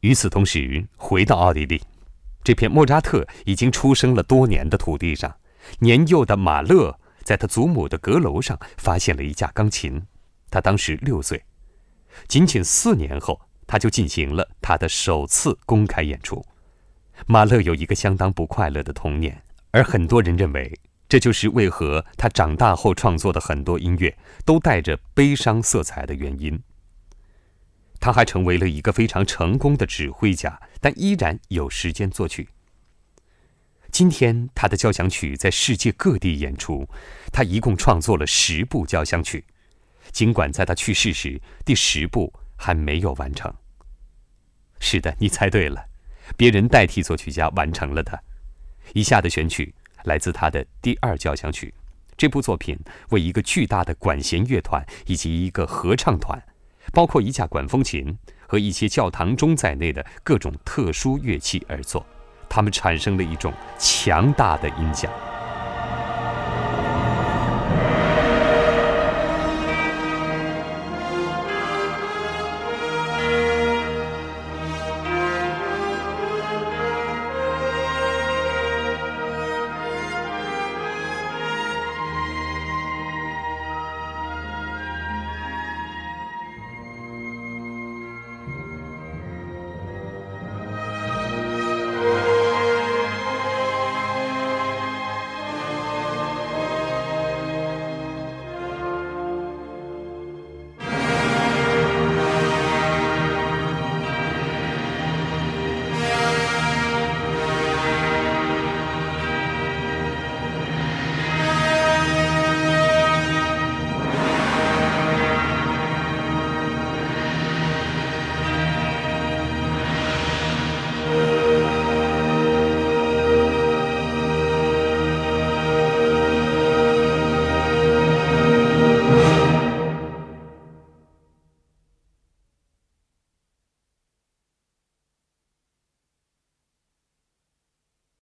与此同时，回到奥地利，这片莫扎特已经出生了多年的土地上，年幼的马勒在他祖母的阁楼上发现了一架钢琴，他当时六岁。仅仅四年后，他就进行了他的首次公开演出。马勒有一个相当不快乐的童年，而很多人认为这就是为何他长大后创作的很多音乐都带着悲伤色彩的原因。他还成为了一个非常成功的指挥家，但依然有时间作曲。今天，他的交响曲在世界各地演出，他一共创作了十部交响曲。尽管在他去世时，第十部还没有完成。是的，你猜对了，别人代替作曲家完成了的。以下的选曲来自他的第二交响曲。这部作品为一个巨大的管弦乐团以及一个合唱团，包括一架管风琴和一些教堂钟在内的各种特殊乐器而作，它们产生了一种强大的音响。